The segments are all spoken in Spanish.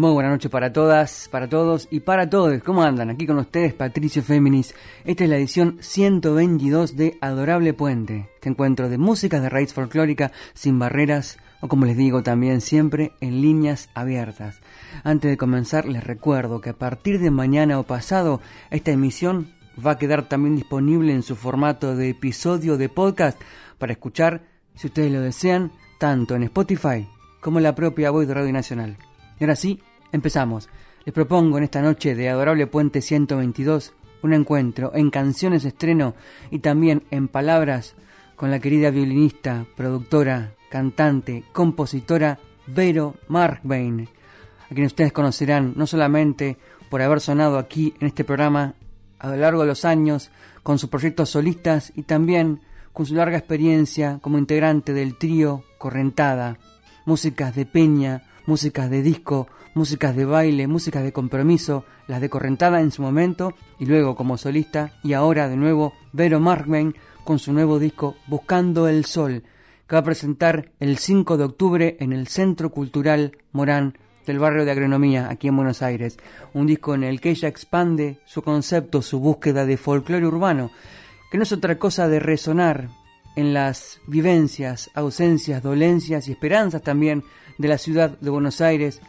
Muy buenas noches para todas, para todos y para todos. ¿Cómo andan? Aquí con ustedes Patricio Féminis. Esta es la edición 122 de Adorable Puente. Este encuentro de música de raíz folclórica sin barreras o como les digo también siempre en líneas abiertas. Antes de comenzar les recuerdo que a partir de mañana o pasado esta emisión va a quedar también disponible en su formato de episodio de podcast para escuchar, si ustedes lo desean, tanto en Spotify como en la propia voz de Radio Nacional. Y ahora sí, Empezamos. Les propongo en esta noche de Adorable Puente 122 un encuentro en canciones estreno y también en palabras con la querida violinista, productora, cantante, compositora Vero Markbain, a quien ustedes conocerán no solamente por haber sonado aquí en este programa a lo largo de los años con sus proyectos solistas y también con su larga experiencia como integrante del trío Correntada, músicas de peña, músicas de disco, músicas de baile, músicas de compromiso, las de Correntada en su momento y luego como solista y ahora de nuevo Vero Markman con su nuevo disco Buscando el Sol que va a presentar el 5 de octubre en el Centro Cultural Morán del barrio de Agronomía aquí en Buenos Aires, un disco en el que ella expande su concepto, su búsqueda de folclore urbano, que no es otra cosa de resonar en las vivencias, ausencias, dolencias y esperanzas también de la ciudad de Buenos Aires,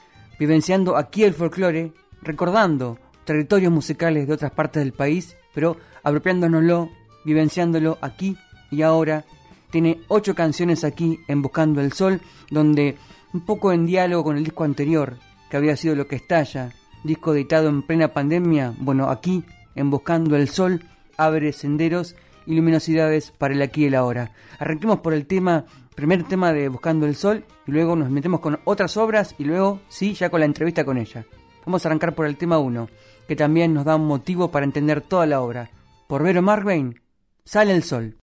vivenciando aquí el folclore, recordando territorios musicales de otras partes del país, pero apropiándonoslo, vivenciándolo aquí y ahora. Tiene ocho canciones aquí en Buscando el Sol, donde un poco en diálogo con el disco anterior, que había sido Lo que estalla, disco editado en plena pandemia, bueno, aquí en Buscando el Sol abre senderos y luminosidades para el aquí y el ahora. Arranquemos por el tema primer tema de Buscando el Sol y luego nos metemos con otras obras y luego, sí, ya con la entrevista con ella. Vamos a arrancar por el tema 1, que también nos da un motivo para entender toda la obra. Por Vero Marvain, Sale el Sol.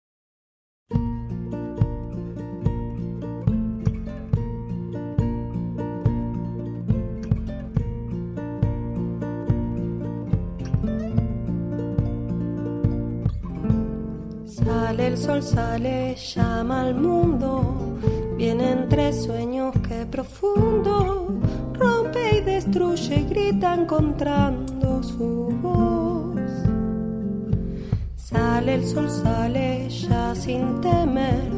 Sale el sol, sale, llama al mundo, viene entre sueños que profundo, rompe y destruye, grita encontrando su voz. Sale el sol, sale ya sin temer,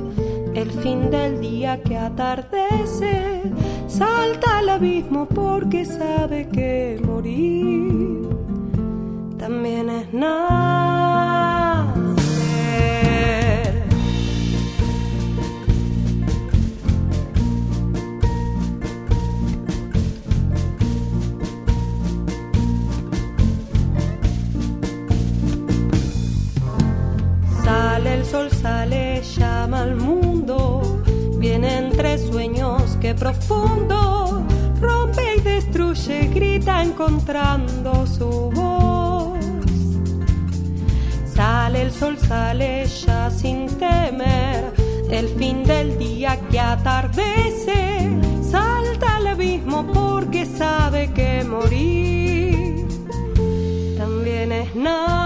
el fin del día que atardece, salta al abismo porque sabe que morir también es nada profundo, rompe y destruye, grita encontrando su voz. Sale el sol, sale ya sin temer, el fin del día que atardece, salta al abismo porque sabe que morir también es nada.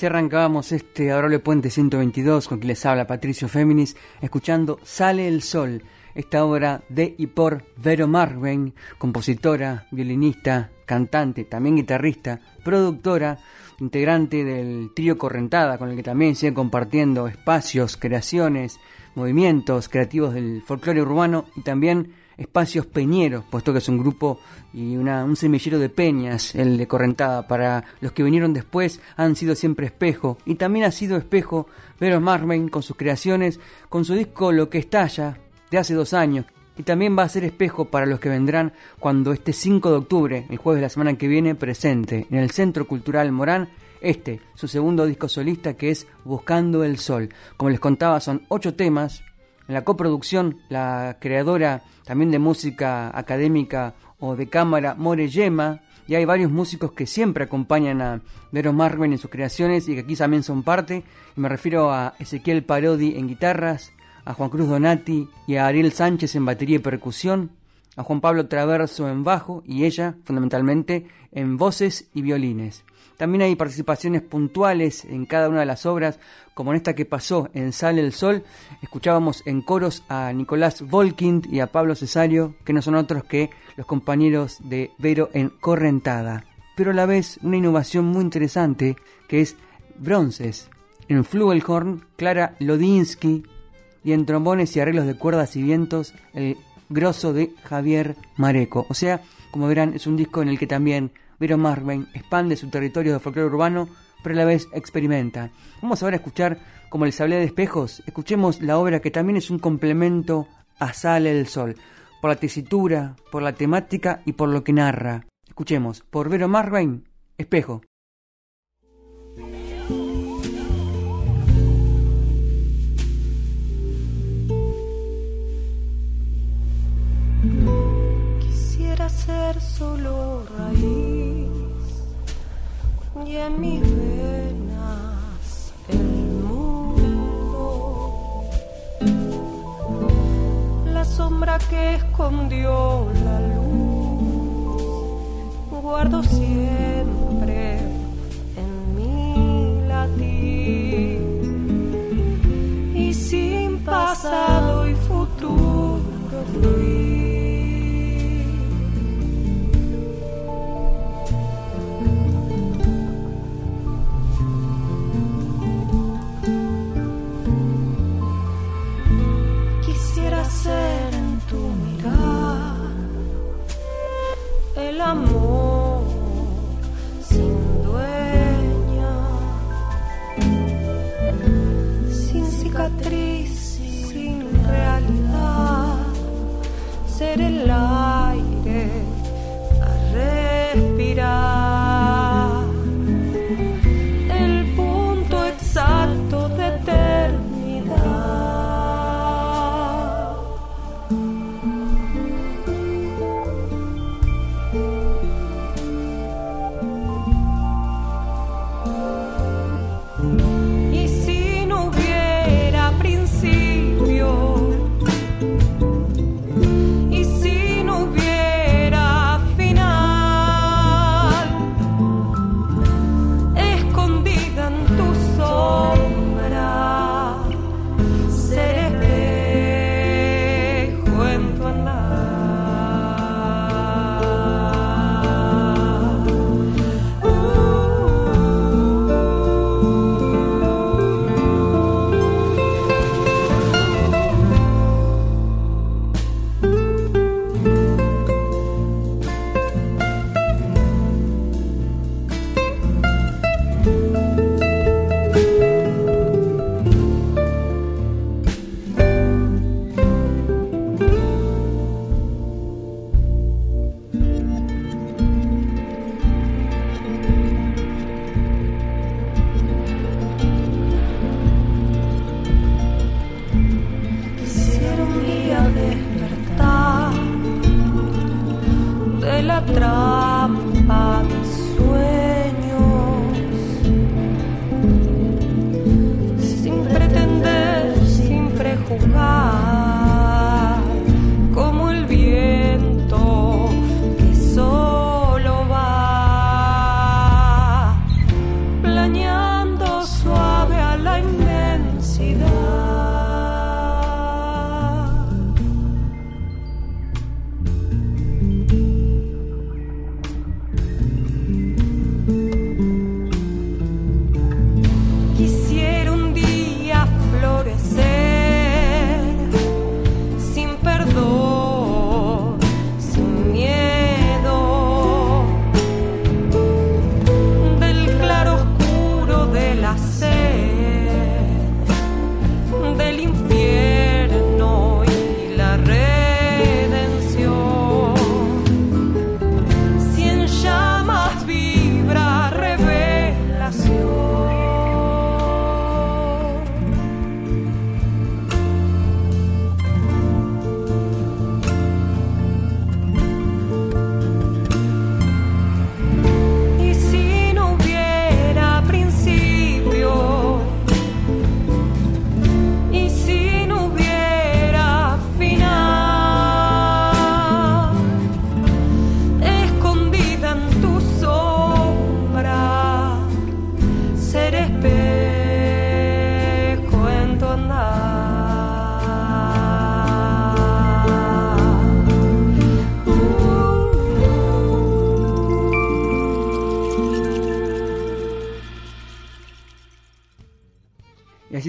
Así arrancábamos este Adorable Puente 122 con quien les habla Patricio Féminis, escuchando Sale el Sol, esta obra de y por Vero Marven, compositora, violinista, cantante, también guitarrista, productora, integrante del trío Correntada, con el que también sigue compartiendo espacios, creaciones, movimientos creativos del folclore urbano y también espacios peñeros, puesto que es un grupo y una, un semillero de peñas, el de Correntada. Para los que vinieron después han sido siempre espejo y también ha sido espejo Vero Marvin con sus creaciones, con su disco Lo que estalla de hace dos años. Y también va a ser espejo para los que vendrán cuando este 5 de octubre, el jueves de la semana que viene, presente en el Centro Cultural Morán este, su segundo disco solista que es Buscando el Sol. Como les contaba, son ocho temas. En la coproducción, la creadora también de música académica o de cámara, More Yema, y hay varios músicos que siempre acompañan a Vero Marven en sus creaciones y que aquí también son parte. Y me refiero a Ezequiel Parodi en guitarras, a Juan Cruz Donati y a Ariel Sánchez en batería y percusión, a Juan Pablo Traverso en bajo y ella, fundamentalmente, en voces y violines. También hay participaciones puntuales en cada una de las obras, como en esta que pasó en Sale el Sol. Escuchábamos en coros a Nicolás Volkind y a Pablo Cesario, que no son otros que los compañeros de Vero en Correntada. Pero a la vez una innovación muy interesante que es bronces. En flugelhorn, Clara Lodinsky y en trombones y arreglos de cuerdas y vientos, el grosso de Javier Mareco. O sea, como verán, es un disco en el que también Vero Marvin expande su territorio de folclore urbano, pero a la vez experimenta. Vamos ahora a escuchar, como les hablé de espejos, escuchemos la obra que también es un complemento a Sale el Sol, por la tesitura, por la temática y por lo que narra. Escuchemos, por Vero Marvin, Espejo. Quisiera ser solo raíz y en mis venas el mundo. La sombra que escondió la luz, guardo siempre en mi latir y sin pasado y futuro amor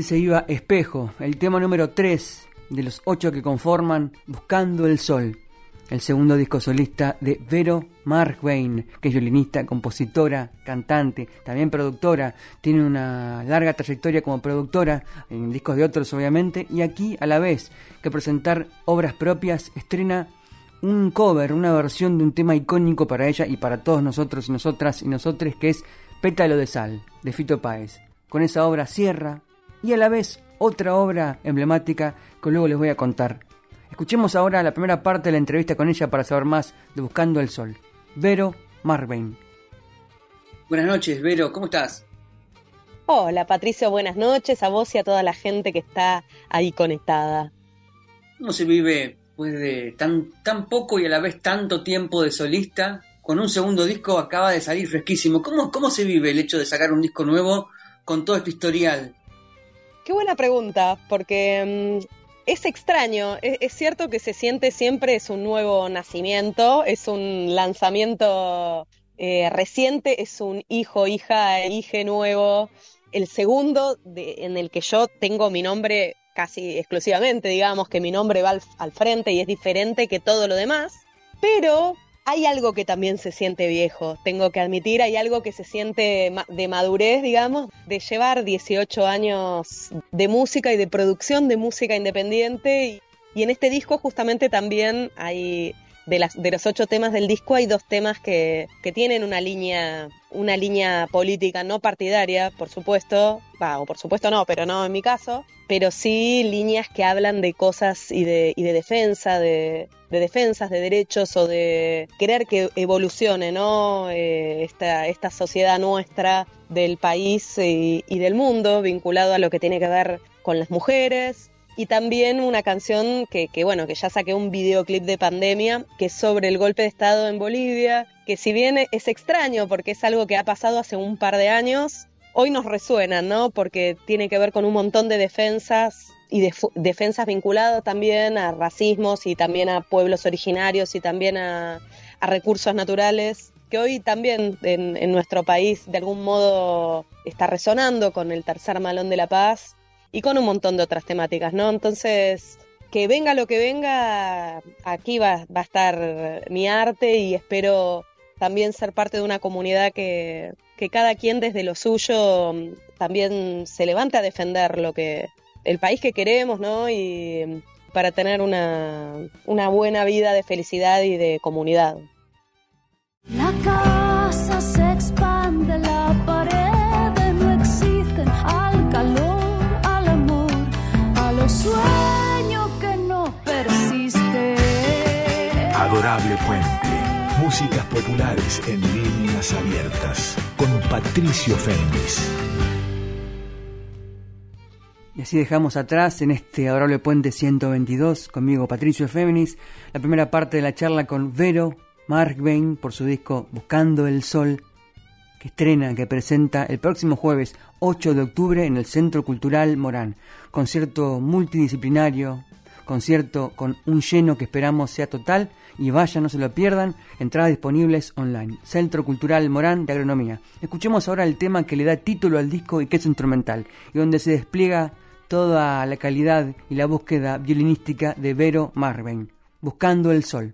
se iba Espejo, el tema número 3 de los 8 que conforman Buscando el Sol, el segundo disco solista de Vero Markwein, que es violinista, compositora, cantante, también productora, tiene una larga trayectoria como productora en discos de otros obviamente, y aquí a la vez que presentar obras propias estrena un cover, una versión de un tema icónico para ella y para todos nosotros y nosotras y nosotres que es Pétalo de Sal, de Fito Páez. Con esa obra cierra y a la vez otra obra emblemática que luego les voy a contar. Escuchemos ahora la primera parte de la entrevista con ella para saber más de Buscando el Sol. Vero Marvain. Buenas noches, Vero, ¿cómo estás? Hola, Patricio, buenas noches a vos y a toda la gente que está ahí conectada. ¿Cómo se vive después de tan, tan poco y a la vez tanto tiempo de solista? Con un segundo disco acaba de salir fresquísimo. ¿Cómo, cómo se vive el hecho de sacar un disco nuevo con todo este historial? Qué buena pregunta, porque mm, es extraño, es, cierto que se siente siempre, es un nuevo nacimiento, es un lanzamiento eh, reciente, es un hijo, hija, hije nuevo. El segundo en el que yo tengo mi nombre casi exclusivamente, digamos que mi nombre va al frente y es diferente que todo lo demás, pero hay algo que también se siente viejo, tengo que admitir, hay algo que se siente de madurez, digamos, de llevar 18 años de música y de producción de música independiente. Y, en este disco justamente también hay, de, las, de los ocho temas del disco, hay dos temas que, que tienen una línea, una línea política no partidaria, por supuesto, va, o por supuesto no, pero no en mi caso, pero sí líneas que hablan de cosas y de, y de defensa, de, de defensas de derechos o de querer que evolucione ¿no? Eh, esta, esta sociedad nuestra del país y, del mundo vinculado a lo que tiene que ver con las mujeres, y también una canción que, que, bueno, que ya saqué un videoclip de pandemia, que es sobre el golpe de Estado en Bolivia, que si bien es extraño porque es algo que ha pasado hace un par de años, hoy nos resuena, ¿no? Porque tiene que ver con un montón de defensas y defensas vinculadas también a racismos y también a pueblos originarios y también a, recursos naturales, que hoy también en, nuestro país de algún modo está resonando con el tercer malón de la paz y con un montón de otras temáticas, ¿no? Entonces, que venga lo que venga, aquí va, va a estar mi arte y espero también ser parte de una comunidad que, que cada quien desde lo suyo mm, también se levante a defender lo que el país que queremos, ¿no? Y mm, para tener una, una buena vida de felicidad y de comunidad. La casa se expande, la pared no existen al calor, al amor, a los sueños que no persisten. Adorable puente Músicas populares en líneas abiertas con Patricio Féminis. Y así dejamos atrás en este adorable puente 122 conmigo Patricio Féminis la primera parte de la charla con Vero Markbain por su disco Buscando el Sol que estrena, que presenta el próximo jueves 8 de octubre en el Centro Cultural Morán. Concierto multidisciplinario, concierto con un lleno que esperamos sea total y vayan, no se lo pierdan, entradas disponibles online. Centro Cultural Morán de Agronomía. Escuchemos ahora el tema que le da título al disco y que es instrumental, y donde se despliega toda la calidad y la búsqueda violinística de Vero Marvin, Buscando el Sol.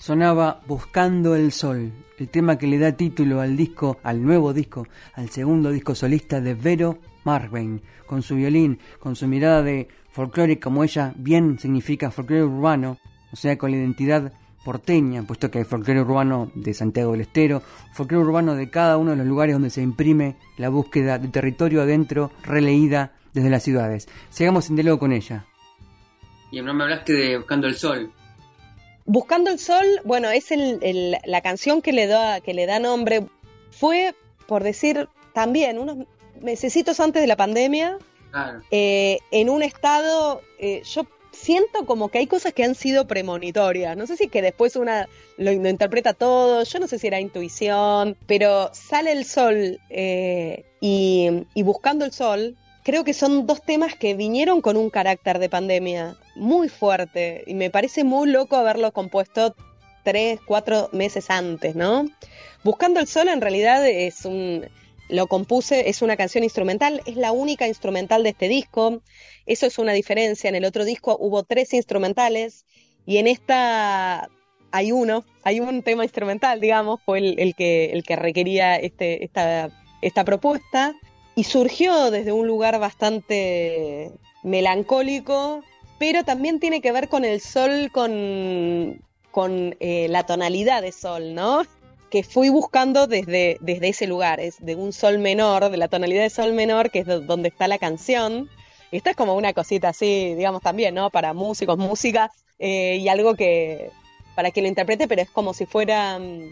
Sonaba Buscando el Sol, el tema que le da título al disco, al nuevo disco, al segundo disco solista de Vero Marvin, con su violín, con su mirada de folclore como ella bien significa folclore urbano, o sea, con la identidad porteña, puesto que hay folclore urbano de Santiago del Estero, folclore urbano de cada uno de los lugares donde se imprime la búsqueda de territorio adentro, releída desde las ciudades. Sigamos en diálogo con ella. Y no me hablaste de Buscando el Sol. Buscando el Sol, bueno, es la canción que le, da, que le da nombre. Fue, por decir, también unos mesecitos antes de la pandemia, eh, en un estado, eh, yo siento como que hay cosas que han sido premonitorias. No sé si que después una lo, interpreta todo, yo no sé si era intuición, pero sale el sol eh, y, y buscando el sol, creo que son dos temas que vinieron con un carácter de pandemia muy fuerte y me parece muy loco haberlo compuesto tres, cuatro meses antes, ¿no? Buscando el sol en realidad es un, lo compuse, es una canción instrumental, es la única instrumental de este disco, eso es una diferencia, en el otro disco hubo tres instrumentales y en esta hay uno, hay un tema instrumental, digamos, fue el, que, el que requería este, esta, esta propuesta y surgió desde un lugar bastante melancólico, pero también tiene que ver con el sol, con, con eh, la tonalidad de sol, ¿no? Que fui buscando desde, desde ese lugar, es de un sol menor, de la tonalidad de sol menor, que es donde está la canción. Esta es como una cosita así, digamos también, ¿no? Para músicos, músicas, eh, y algo que, para que lo interprete, pero es como si fuera, mm,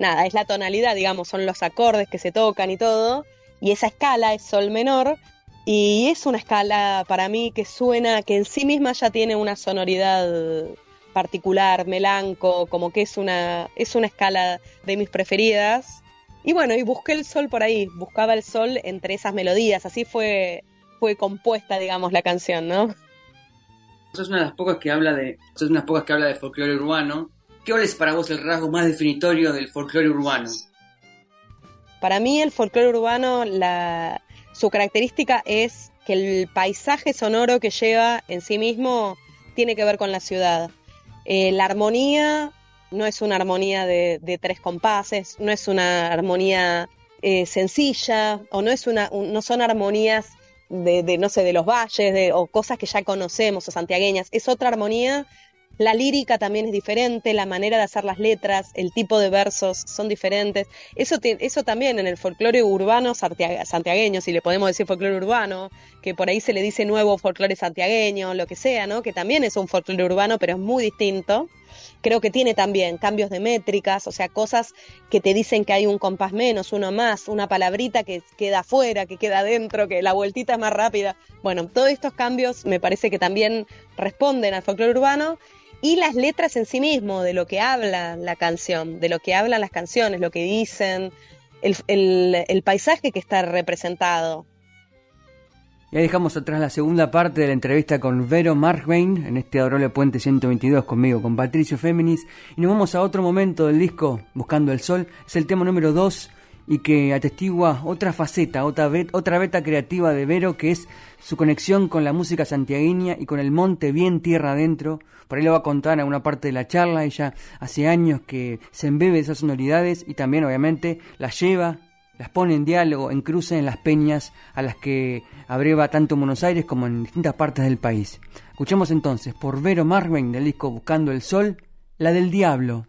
nada, es la tonalidad, digamos, son los acordes que se tocan y todo, y esa escala es sol menor y es una escala para mí que suena, que en sí misma ya tiene una sonoridad particular, melanco, como que es una, es una escala de mis preferidas. Y bueno, y busqué el sol por ahí, buscaba el sol entre esas melodías, así fue, fue compuesta, digamos, la canción, ¿no? Sos una de las pocas que habla de, sos una de las pocas que habla de folclore urbano. ¿Qué es para vos el rasgo más definitorio del folclore urbano? Para mí el folclore urbano, la, su característica es que el paisaje sonoro que lleva en sí mismo tiene que ver con la ciudad. Eh, la armonía no es una armonía de, tres compases, no es una armonía eh, sencilla o no es una, no son armonías de, no sé, de los valles o cosas que ya conocemos o santiagueñas. Es otra armonía la lírica también es diferente, la manera de hacer las letras, el tipo de versos son diferentes. Eso, eso también en el folclore urbano santiagueño, si le podemos decir folclore urbano, que por ahí se le dice nuevo folclore santiagueño, lo que sea, ¿no? Que también es un folclore urbano, pero es muy distinto. Creo que tiene también cambios de métricas, o sea, cosas que te dicen que hay un compás menos, uno más, una palabrita que queda afuera, que queda adentro, que la vueltita es más rápida. Bueno, todos estos cambios me parece que también responden al folclore urbano y las letras en sí mismo, de lo que habla la canción, de lo que hablan las canciones, lo que dicen, el, paisaje que está representado. Y ahí dejamos atrás la segunda parte de la entrevista con Vero Markvein en este Adorable Puente 122 conmigo, con Patricio Féminis. Y nos vamos a otro momento del disco, Buscando el Sol. Es el tema número 2 y que atestigua otra faceta, otra, otra beta creativa de Vero, que es su conexión con la música santiagueña y con el monte bien tierra adentro. Por ahí lo va a contar en una parte de la charla. Ella hace años que se embebe de esas sonoridades y también, obviamente, las lleva, las pone en diálogo, en cruce en las peñas a las que abreva tanto en Buenos Aires como en distintas partes del país. Escuchemos entonces por Vero Marvin del disco Buscando el Sol, la del Diablo.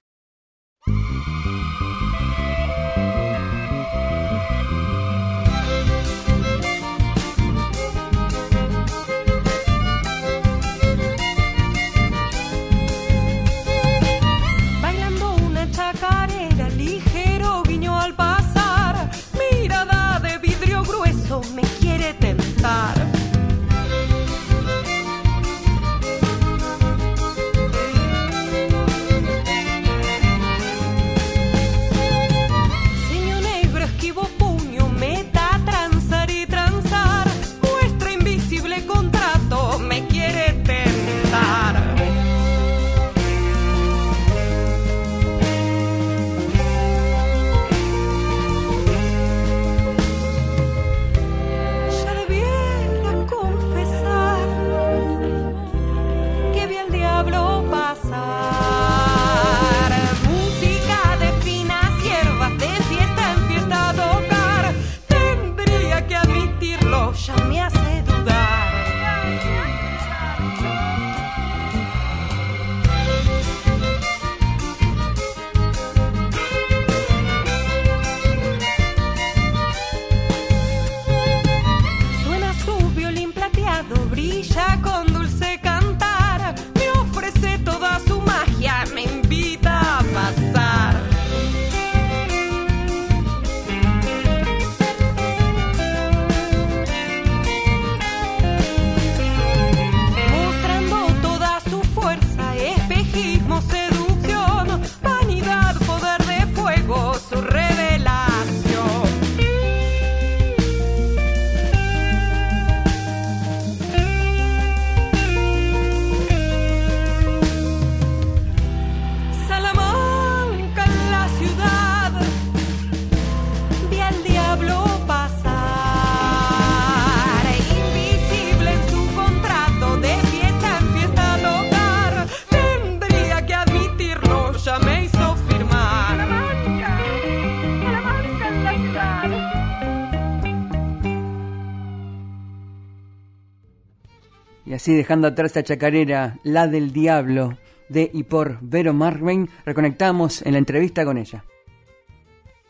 Así dejando atrás esta chacarera, la del diablo, de y por Vero Marvin, reconectamos en la entrevista con ella.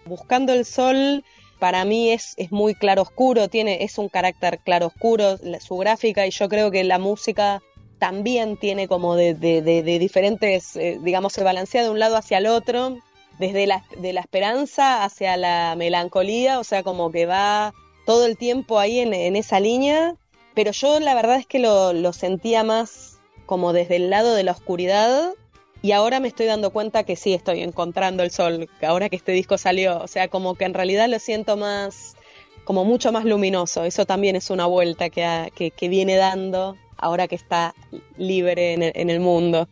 Buscando el sol para mí es, es muy claro oscuro, tiene, es un carácter claro oscuro, su gráfica, y yo creo que la música también tiene como de, de, diferentes, eh, digamos, se balancea de un lado hacia el otro, desde la, de la esperanza hacia la melancolía, o sea, como que va todo el tiempo ahí en, en esa línea, pero yo la verdad es que lo, lo sentía más como desde el lado de la oscuridad y ahora me estoy dando cuenta que sí estoy encontrando el sol, ahora que este disco salió. O sea, como que en realidad lo siento más, como mucho más luminoso. Eso también es una vuelta que, que, viene dando ahora que está libre en el, en el mundo.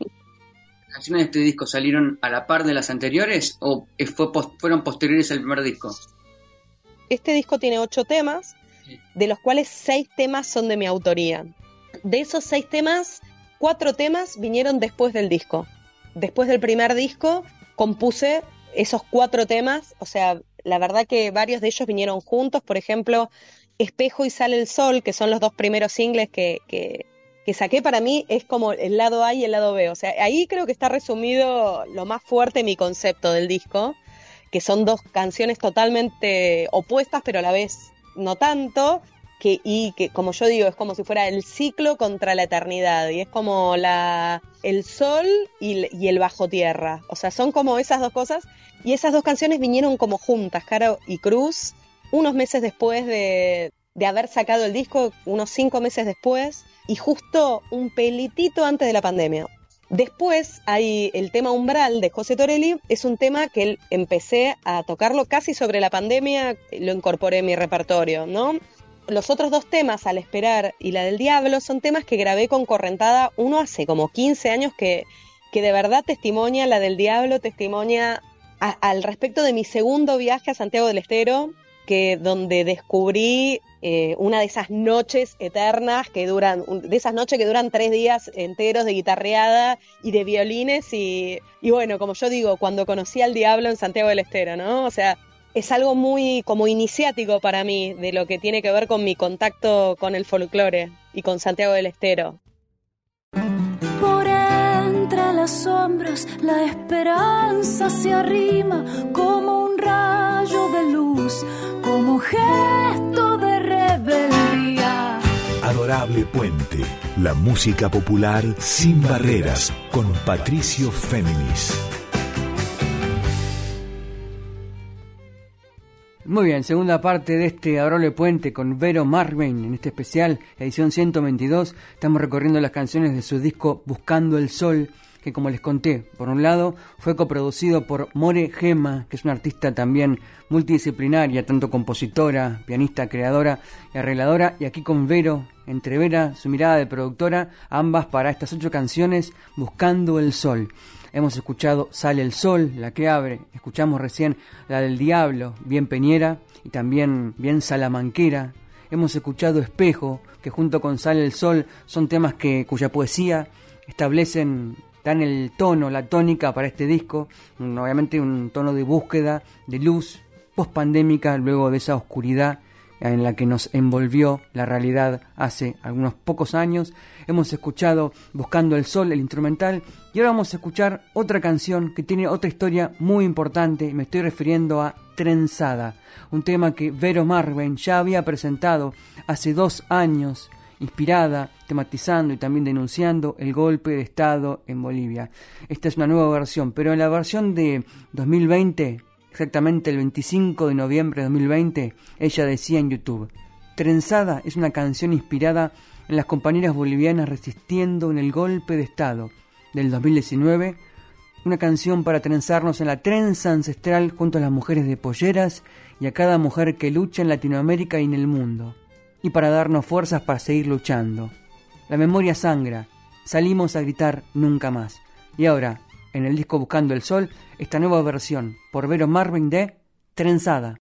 ¿Las canciones de este disco salieron a la par de las anteriores o fue, fueron posteriores al primer disco? Este disco tiene ocho temas, de los cuales seis temas son de mi autoría. De esos seis temas, cuatro temas vinieron después del disco. Después del primer disco compuse esos cuatro temas, o sea, la verdad que varios de ellos vinieron juntos, por ejemplo, Espejo y Sale el Sol, que son los dos primeros singles que, que, saqué para mí, es como el lado A y el lado B, o sea, ahí creo que está resumido lo más fuerte mi concepto del disco, que son dos canciones totalmente opuestas, pero a la vez no tanto, que, y que como yo digo, es como si fuera el ciclo contra la eternidad, y es como la, el sol y, el bajo tierra, o sea, son como esas dos cosas, y esas dos canciones vinieron como juntas, Caro y Cruz, unos meses después de, de haber sacado el disco, unos cinco meses después, y justo un pelitito antes de la pandemia. Después hay el tema Umbral de José Torelli, es un tema que empecé a tocarlo casi sobre la pandemia, lo incorporé en mi repertorio, ¿no? los otros dos temas, Al Esperar y la del Diablo, son temas que grabé con Correntada uno hace como 15 años que, que de verdad testimonia, la del Diablo testimonia al respecto de mi segundo viaje a Santiago del Estero, que donde descubrí eh, una de esas noches eternas que duran, de esas noches que duran tres días enteros de guitarreada y de violines y, y bueno, como yo digo, cuando conocí al diablo en Santiago del Estero, ¿no? O sea, es algo muy como iniciático para mí de lo que tiene que ver con mi contacto con el folclore y con Santiago del Estero. La esperanza se arrima como un rayo de luz, como gesto de rebeldía. Adorable Puente, la música popular sin barreras con Patricio Féminis. Muy bien, segunda parte de este Adorable Puente con Vero Marvin en este especial, edición 122. Estamos recorriendo las canciones de su disco Buscando el Sol, que como les conté, por un lado fue coproducido por More Gema, que es una artista también multidisciplinaria, tanto compositora, pianista, creadora y arregladora, y aquí con Vero, entre Vera, su mirada de productora, ambas para estas ocho canciones Buscando el Sol. Hemos escuchado Sale el Sol, la que abre, escuchamos recién la del Diablo, bien peñera y también bien salamanquera. Hemos escuchado Espejo, que junto con Sale el Sol son temas que, cuya poesía establecen, dan el tono, la tónica para este disco, obviamente un tono de búsqueda, de luz, post-pandémica, luego de esa oscuridad en la que nos envolvió la realidad hace algunos pocos años. Hemos escuchado Buscando el Sol, el instrumental, y ahora vamos a escuchar otra canción que tiene otra historia muy importante. Me estoy refiriendo a Trenzada, un tema que Vero Marvin ya había presentado hace dos años, inspirada, tematizando y también denunciando el golpe de Estado en Bolivia. Esta es una nueva versión, pero en la versión de 2020 exactamente el 25 de noviembre de 2020, ella decía en YouTube, Trenzada es una canción inspirada en las compañeras bolivianas resistiendo en el golpe de Estado del 2019, una canción para trenzarnos en la trenza ancestral junto a las mujeres de polleras y a cada mujer que lucha en Latinoamérica y en el mundo, y para darnos fuerzas para seguir luchando. La memoria sangra, salimos a gritar nunca más. Y ahora, en el disco Buscando el Sol esta nueva versión por Vero Marvin de Trenzada.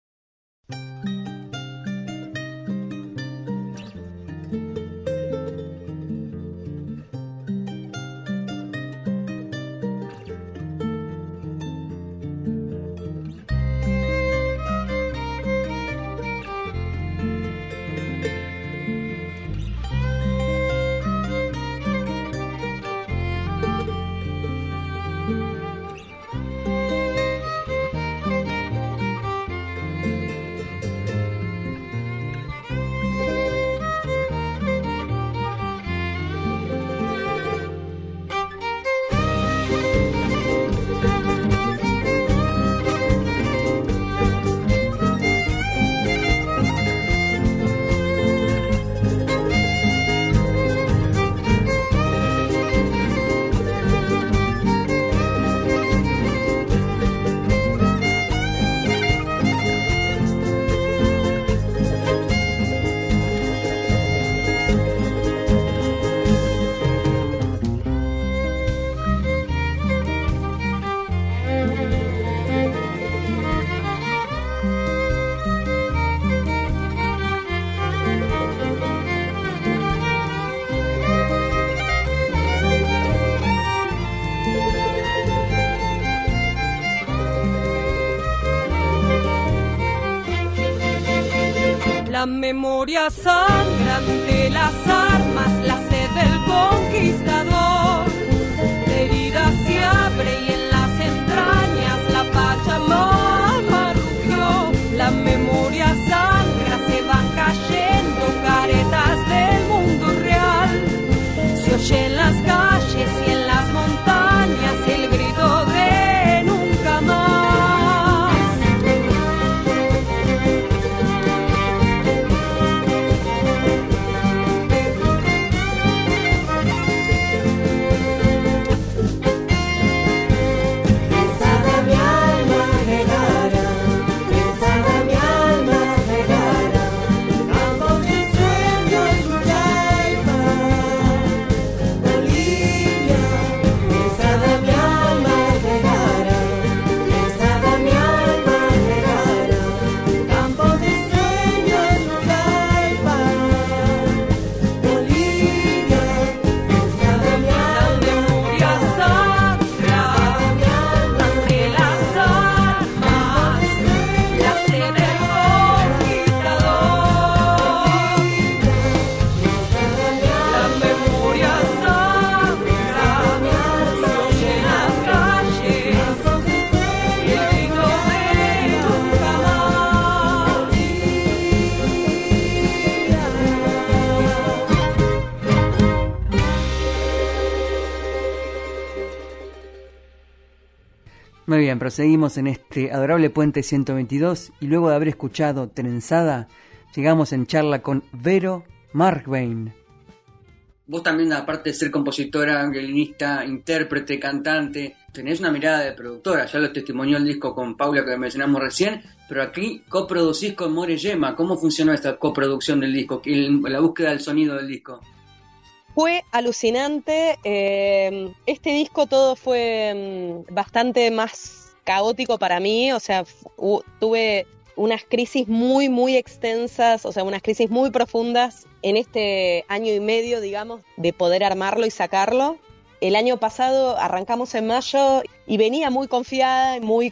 Memoria Muy bien, proseguimos en este adorable puente 122 y luego de haber escuchado Trenzada, llegamos en charla con Vero Markbain. Vos también, aparte de ser compositora, violinista, intérprete, cantante, tenés una mirada de productora. Ya lo testimonió el disco con Paula que mencionamos recién, pero aquí coproducís con More Yema. ¿Cómo funcionó esta coproducción del disco? La búsqueda del sonido del disco. Fue alucinante. eh, este disco todo fue mm, bastante más caótico para mí. O sea, tuve unas crisis muy, muy extensas, o sea, unas crisis muy profundas en este año y medio, digamos, de poder armarlo y sacarlo. El año pasado arrancamos en mayo y venía muy confiada, muy,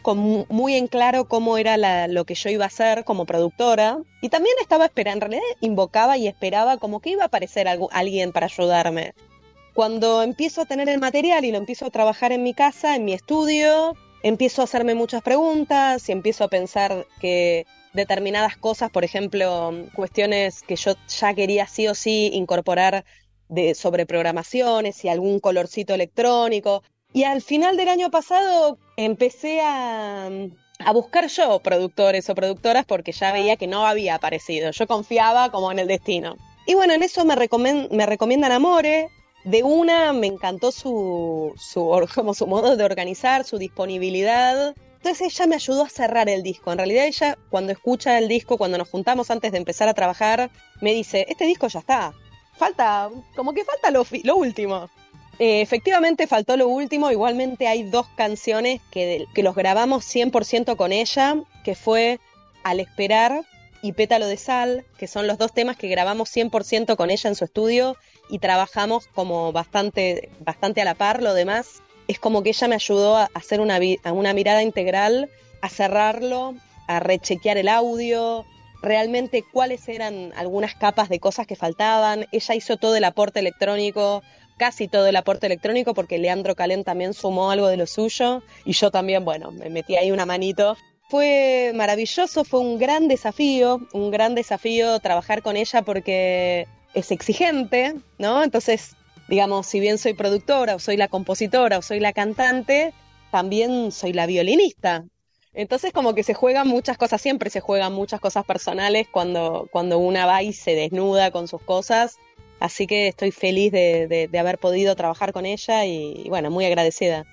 muy en claro cómo era lo que yo iba a hacer como productora. Y también estaba esperando, en realidad invocaba y esperaba como que iba a aparecer algu- alguien para ayudarme. Cuando empiezo a tener el material y lo empiezo a trabajar en mi casa, en mi estudio, empiezo a hacerme muchas preguntas y empiezo a pensar que determinadas cosas, por ejemplo, cuestiones que yo ya quería sí o sí incorporar de, sobre programaciones y algún colorcito electrónico. Y al final del año pasado empecé a, buscar yo productores o productoras porque ya veía que no había aparecido. Yo confiaba como en el destino. Y bueno, en eso me, recomen- me recomiendan Amore. De una me encantó su, como su modo de organizar, su disponibilidad. Entonces ella me ayudó a cerrar el disco. En realidad ella, cuando escucha el disco, cuando nos juntamos antes de empezar a trabajar, me dice, este disco ya está. Falta, como que falta lo, lo último. Eh, efectivamente faltó lo último, igualmente hay dos canciones que, que los grabamos 100% con ella, que fue Al esperar y Pétalo de Sal, que son los dos temas que grabamos 100% con ella en su estudio y trabajamos como bastante, bastante a la par, lo demás es como que ella me ayudó a hacer una, a una mirada integral, a cerrarlo, a rechequear el audio, realmente cuáles eran algunas capas de cosas que faltaban. Ella hizo todo el aporte electrónico, casi todo el aporte electrónico, porque Leandro Calén también sumó algo de lo suyo y yo también, bueno, me metí ahí una manito. Fue maravilloso, fue un gran desafío, un gran desafío trabajar con ella porque es exigente, ¿no? Entonces, digamos, si bien soy productora o soy la compositora o soy la cantante, también soy la violinista. Entonces como que se juegan muchas cosas, siempre se juegan muchas cosas personales cuando, cuando una va y se desnuda con sus cosas. Así que estoy feliz de, de- haber podido trabajar con ella y, bueno, muy agradecida.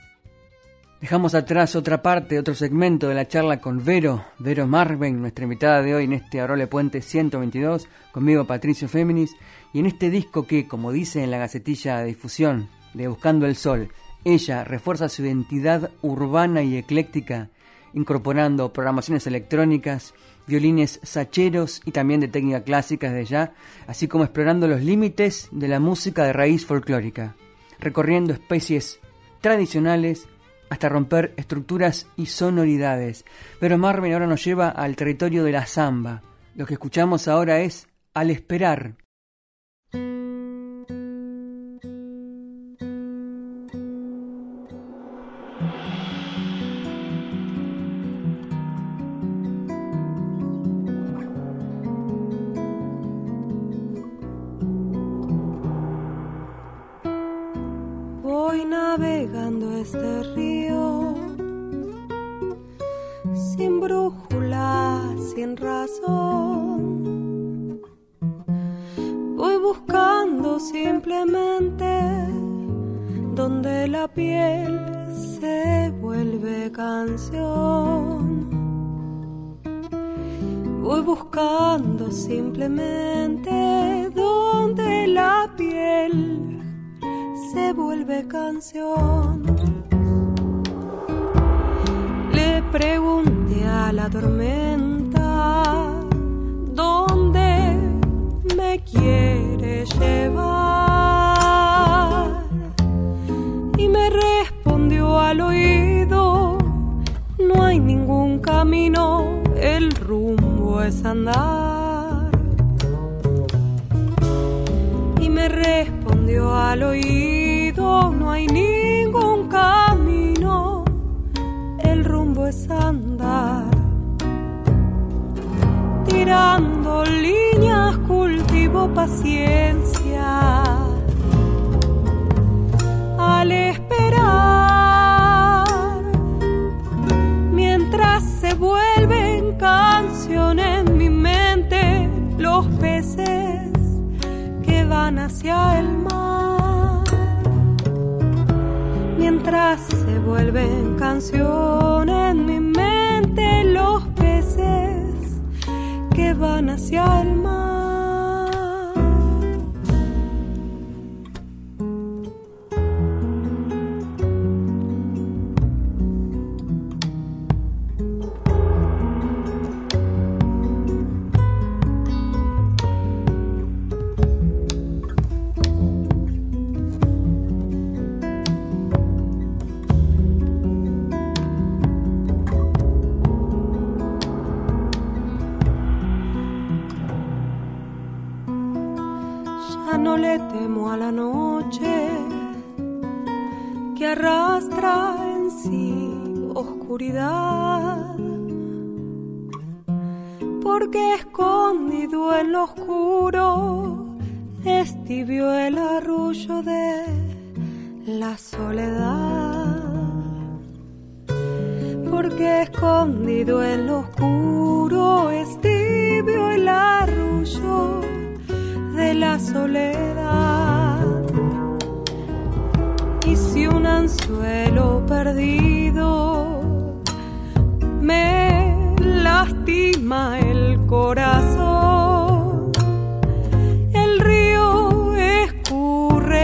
Dejamos atrás otra parte, otro segmento de la charla con Vero, Vero Marven, nuestra invitada de hoy en este Arole Puente 122, conmigo Patricio Féminis, y en este disco que, como dice en la gacetilla de difusión de Buscando el Sol, ella refuerza su identidad urbana y ecléctica, incorporando programaciones electrónicas, violines sacheros y también de técnica clásica desde ya, así como explorando los límites de la música de raíz folclórica, recorriendo especies tradicionales hasta romper estructuras y sonoridades. Pero Marvin ahora nos lleva al territorio de la samba, Lo que escuchamos ahora es Al esperar. Vuelven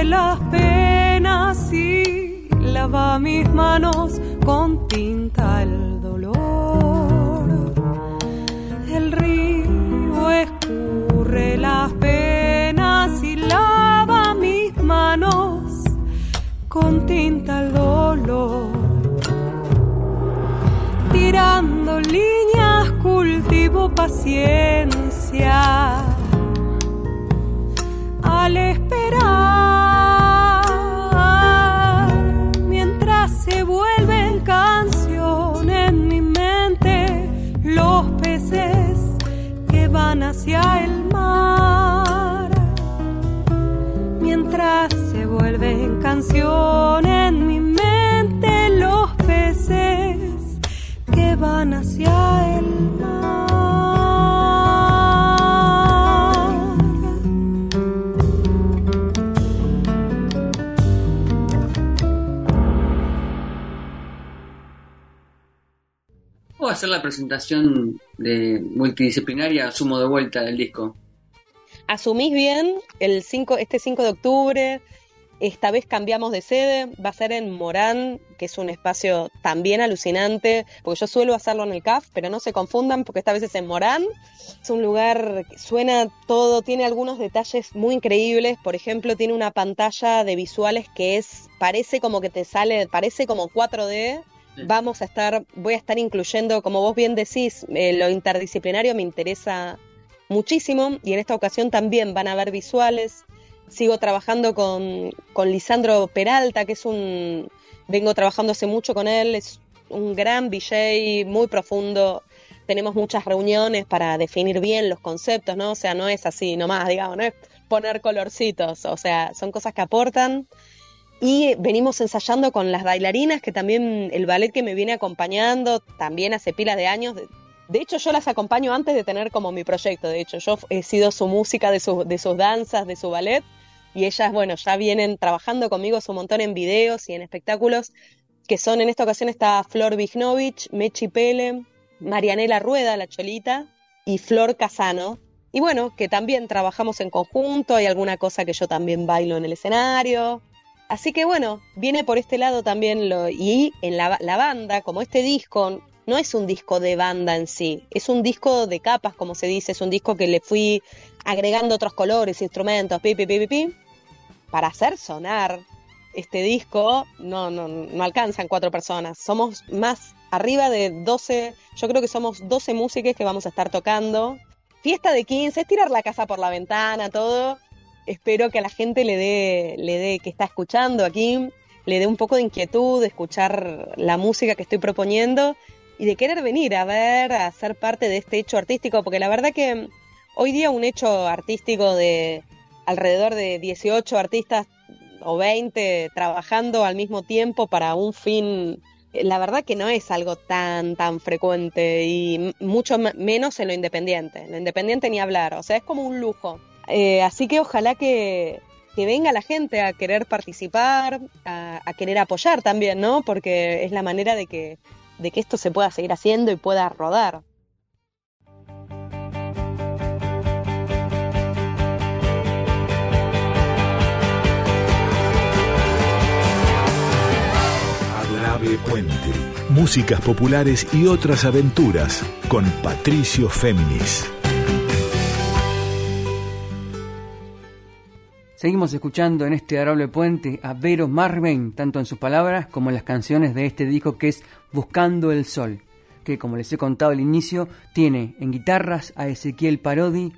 las penas y lava mis manos con tinta el dolor. El río escurre las penas y lava mis manos con tinta el dolor. Tirando líneas cultivo paciencia hacia el mar. Mientras se vuelven canción en mi mente los peces que van hacia el mar. ¿Puedo hacer la presentación de multidisciplinaria? Asumo de vuelta del disco. Asumís bien el 5, este 5 de octubre. Esta vez cambiamos de sede, va a ser en Morán, que es un espacio también alucinante, porque yo suelo hacerlo en el CAF, pero no se confundan porque esta vez es en Morán. Es un lugar que suena todo, tiene algunos detalles muy increíbles, por ejemplo, tiene una pantalla de visuales que es parece como que te sale, parece como 4D. Vamos a estar, voy a estar incluyendo, como vos bien decís, eh, lo interdisciplinario me interesa muchísimo y en esta ocasión también van a ver visuales. Sigo trabajando con, con Lisandro Peralta, que es un... Vengo trabajando hace mucho con él, es un gran DJ, muy profundo. Tenemos muchas reuniones para definir bien los conceptos, ¿no? O sea, no es así nomás, digamos, no es poner colorcitos, o sea, son cosas que aportan. Y venimos ensayando con las bailarinas, que también el ballet que me viene acompañando, también hace pilas de años. De hecho, yo las acompaño antes de tener como mi proyecto. De hecho, yo he sido su música de, su- de sus danzas, de su ballet. Y ellas, bueno, ya vienen trabajando conmigo un montón en videos y en espectáculos, que son en esta ocasión está Flor Vignovich, Mechi Pele, Marianela Rueda, la Cholita, y Flor Casano. Y bueno, que también trabajamos en conjunto, hay alguna cosa que yo también bailo en el escenario. Así que bueno, viene por este lado también lo, y en la, la banda, como este disco no es un disco de banda en sí, es un disco de capas, como se dice, es un disco que le fui agregando otros colores, instrumentos, pi, pi, pi, pi, para hacer sonar este disco, no, no, no alcanzan cuatro personas, somos más arriba de 12, yo creo que somos 12 músicos que vamos a estar tocando. Fiesta de 15, es tirar la casa por la ventana, todo espero que a la gente le dé, le dé, que está escuchando aquí, le dé un poco de inquietud de escuchar la música que estoy proponiendo y de querer venir a ver, a ser parte de este hecho artístico, porque la verdad que hoy día un hecho artístico de alrededor de 18 artistas o 20 trabajando al mismo tiempo para un fin, la verdad que no es algo tan, tan frecuente y mucho menos en lo independiente. Lo independiente ni hablar, o sea, es como un lujo. Eh, así que ojalá que, que venga la gente a querer participar, a, querer apoyar también, ¿no? Porque es la manera de que, de que esto se pueda seguir haciendo y pueda rodar. Adorable Puente. Músicas populares y otras aventuras con Patricio Féminis. Seguimos escuchando en este adorable puente a Vero Marvin, tanto en sus palabras como en las canciones de este disco que es Buscando el Sol, que como les he contado al inicio, tiene en guitarras a Ezequiel Parodi,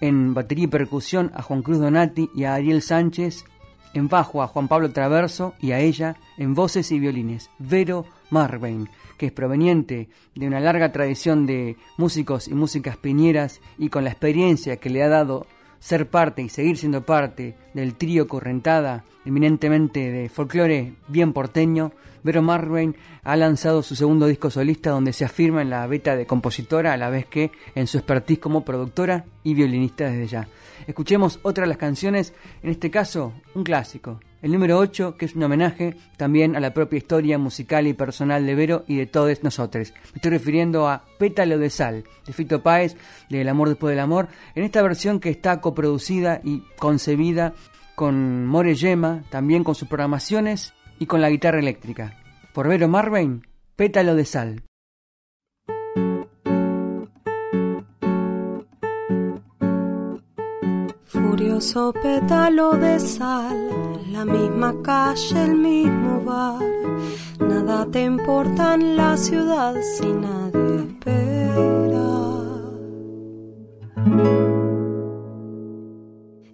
en batería y percusión a Juan Cruz Donati y a Ariel Sánchez, en bajo a Juan Pablo Traverso y a ella en voces y violines, Vero Marvin, que es proveniente de una larga tradición de músicos y músicas piñeras y con la experiencia que le ha dado ser parte y seguir siendo parte del trío Correntada, eminentemente de folclore bien porteño, Vero Marvin ha lanzado su segundo disco solista donde se afirma en la beta de compositora a la vez que en su expertise como productora y violinista desde ya. Escuchemos otra de las canciones, en este caso un clásico, el número 8, que es un homenaje también a la propia historia musical y personal de Vero y de todos nosotros. Me estoy refiriendo a Pétalo de Sal, de Fito Páez, de El Amor Después del Amor, en esta versión que está coproducida y concebida con More Yema, también con sus programaciones y con la guitarra eléctrica. Por Vero Marvin, Pétalo de Sal. Furioso pétalo de sal, la misma calle, el mismo bar. Nada te importa en la ciudad si nadie espera.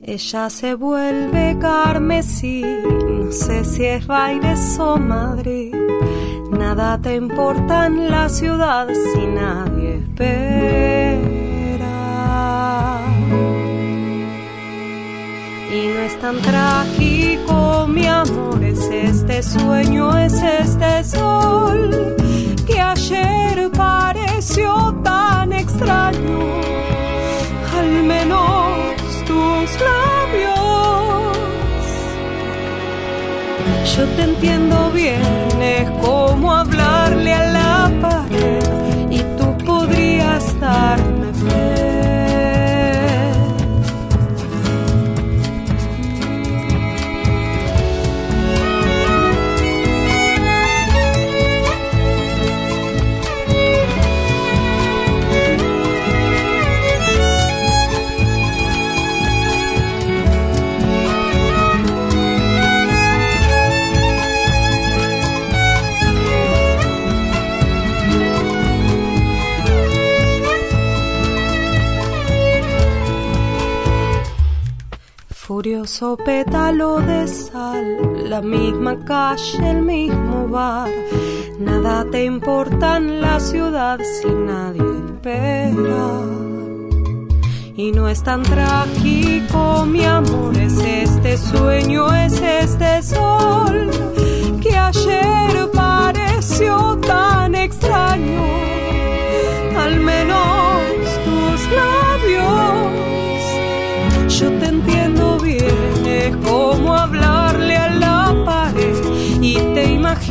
Ella se vuelve carmesí, no sé si es Baires o Madrid. Nada te importa en la ciudad si nadie espera. Es tan trágico, mi amor, es este sueño, es este sol que ayer pareció tan extraño, al menos tus labios. Yo te entiendo bien, es como hablarle a la pared y tú podrías darme Furioso pétalo de sal, la misma calle, el mismo bar. Nada te importa en la ciudad si nadie espera. Y no es tan trágico, mi amor, es este sueño, es este sol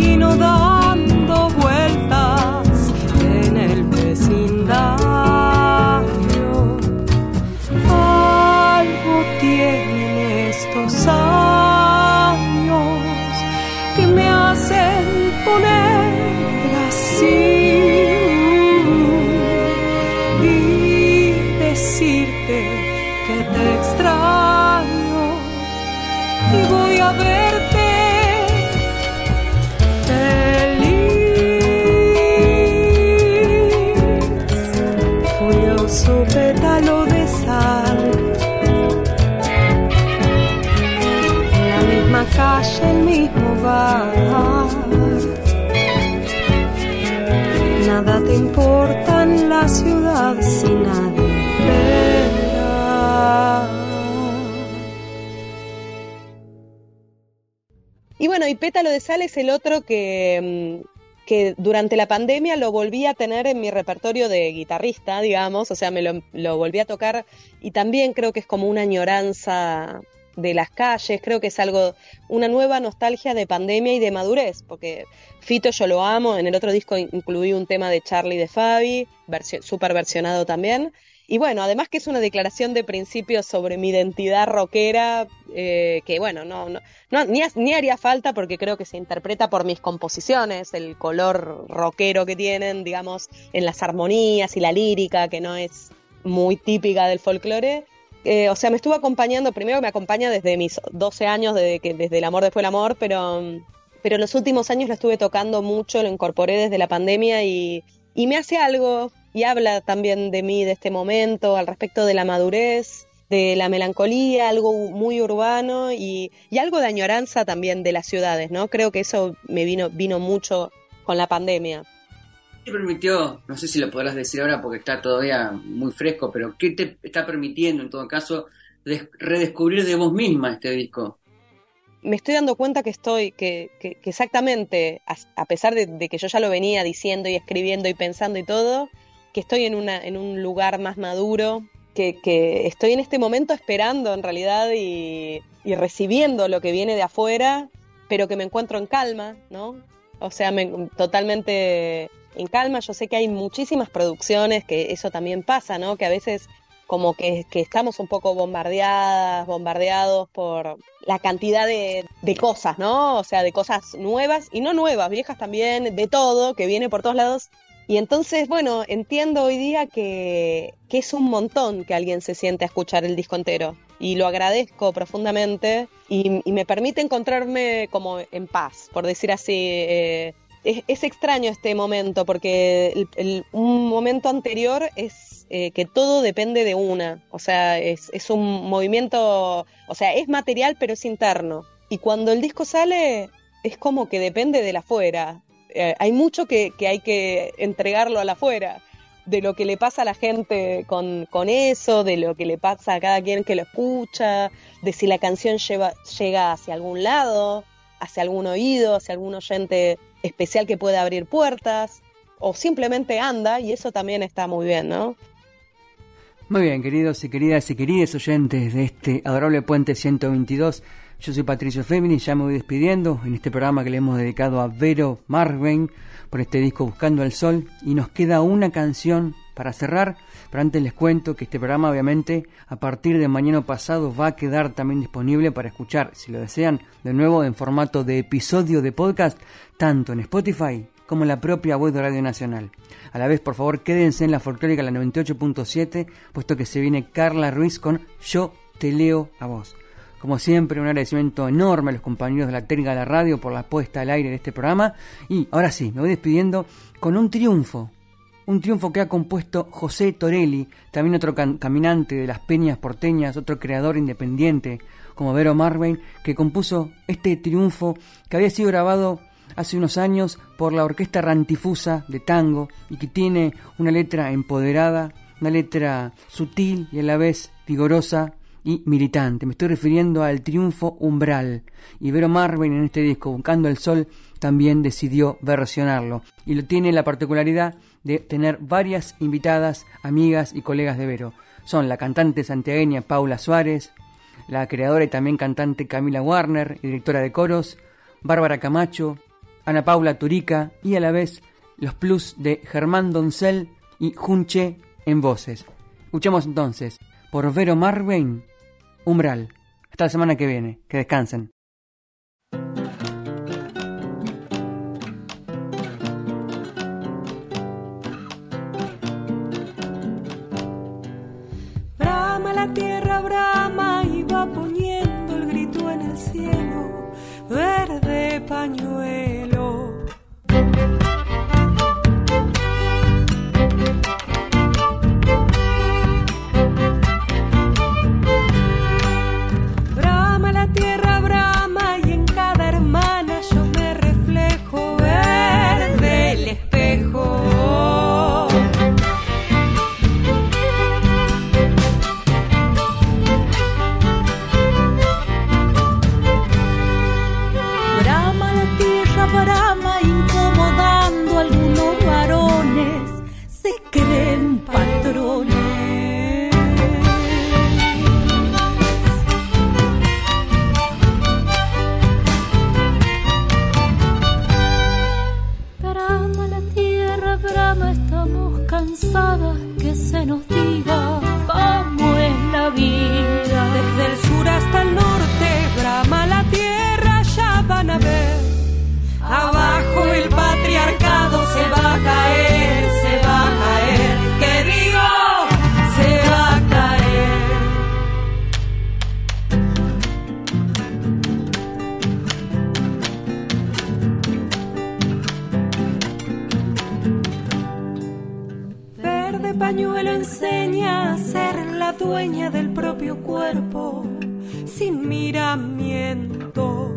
te te la ciudad si nadie espera. Y bueno, y Pétalo de Sal es el otro que, mm, que durante la pandemia lo volví a tener en mi repertorio de guitarrista, digamos, o sea, me lo volví a tocar y también creo que es como una añoranza de las calles, creo que es algo, una nueva nostalgia de pandemia y de madurez, porque Fito yo lo amo, en el otro disco incluí un tema de Charlie de Fabi, versión, super versionado también, y bueno, además que es una declaración de principios sobre mi identidad rockera, eh, que bueno, no, no, no ni, ni haría falta porque creo que se interpreta por mis composiciones, el color rockero que tienen, digamos, en las armonías y la lírica, que no es muy típica del folclore. Eh, o sea, me estuvo acompañando, primero me acompaña desde mis 12 años, desde, que, desde el amor después el amor, pero, pero en los últimos años lo estuve tocando mucho, lo incorporé desde la pandemia y, y me hace algo y habla también de mí, de este momento, al respecto de la madurez, de la melancolía, algo muy urbano y, y algo de añoranza también de las ciudades, ¿no? Creo que eso me vino, vino mucho con la pandemia. ¿Qué te permitió, no sé si lo podrás decir ahora porque está todavía muy fresco, pero qué te está permitiendo en todo caso des- redescubrir de vos misma este disco? me estoy dando cuenta que estoy, que, que, que exactamente, a, pesar de, que yo ya lo venía diciendo y escribiendo y pensando y todo, que estoy en, una, en un lugar más maduro, que, que estoy en este momento esperando en realidad y, y recibiendo lo que viene de afuera, pero que me encuentro en calma, ¿no? O sea, me, totalmente en calma. Yo sé que hay muchísimas producciones, que eso también pasa, ¿no? Que a veces como que, estamos un poco bombardeadas, bombardeados por la cantidad de, cosas, ¿no? O sea, de cosas nuevas y no nuevas, viejas también, de todo, que viene por todos lados. Y entonces, bueno, entiendo hoy día que, es un montón que alguien se siente a escuchar el disco entero. Y lo agradezco profundamente y, y me permite encontrarme como en paz, por decir así. eh, es, extraño este momento porque el- un momento anterior es eh, que todo depende de una, o sea, es, es un movimiento, o sea, es material pero es interno. Y cuando el disco sale es como que depende de la afuera. Eh, hay mucho que, que hay que entregarlo a la afuera, de lo que le pasa a la gente con, con eso, de lo que le pasa a cada quien que lo escucha, de si la canción lleva, llega hacia algún lado, hacia algún oído, hacia algún oyente especial que pueda abrir puertas, o simplemente anda, y eso también está muy bien, ¿no? Muy bien, queridos y queridas y queridos oyentes de este adorable Puente 122. Yo soy Patricio Féminis, ya me voy despidiendo en este programa que le hemos dedicado a Vero Marvin por este disco Buscando el Sol. Y nos queda una canción para cerrar, pero antes les cuento que este programa obviamente a partir de mañana pasado va a quedar también disponible para escuchar, si lo desean, de nuevo en formato de episodio de podcast, tanto en Spotify como en la propia web de Radio Nacional. A la vez, por favor, quédense en la folclórica la 98.7, puesto que se viene Carla Ruiz con Yo te leo a vos. Como siempre, un agradecimiento enorme a los compañeros de la técnica de la radio por la puesta al aire de este programa. Y ahora sí, me voy despidiendo con un triunfo un triunfo que ha compuesto José Torelli, también otro caminante de las peñas porteñas, otro creador independiente, como Vero Marvin, que compuso este triunfo que había sido grabado hace unos años por la Orquesta Rantifusa de Tango y que tiene una letra empoderada, una letra sutil y a la vez vigorosa y militante. Me estoy refiriendo al triunfo umbral. Y Vero Marvin en este disco, Buscando el Sol, también decidió versionarlo. Y lo tiene la particularidad de tener varias invitadas, amigas y colegas de Vero. Son la cantante santiagueña Paula Suárez, la creadora y también cantante Camila Warner y directora de coros, Bárbara Camacho, Ana Paula Turica y a la vez los plus de Germán Doncel y Junche en voces. Escuchemos entonces por Vero Marvin, Umbral. Hasta la semana que viene. Que descansen. Dueña del propio cuerpo sin miramientos.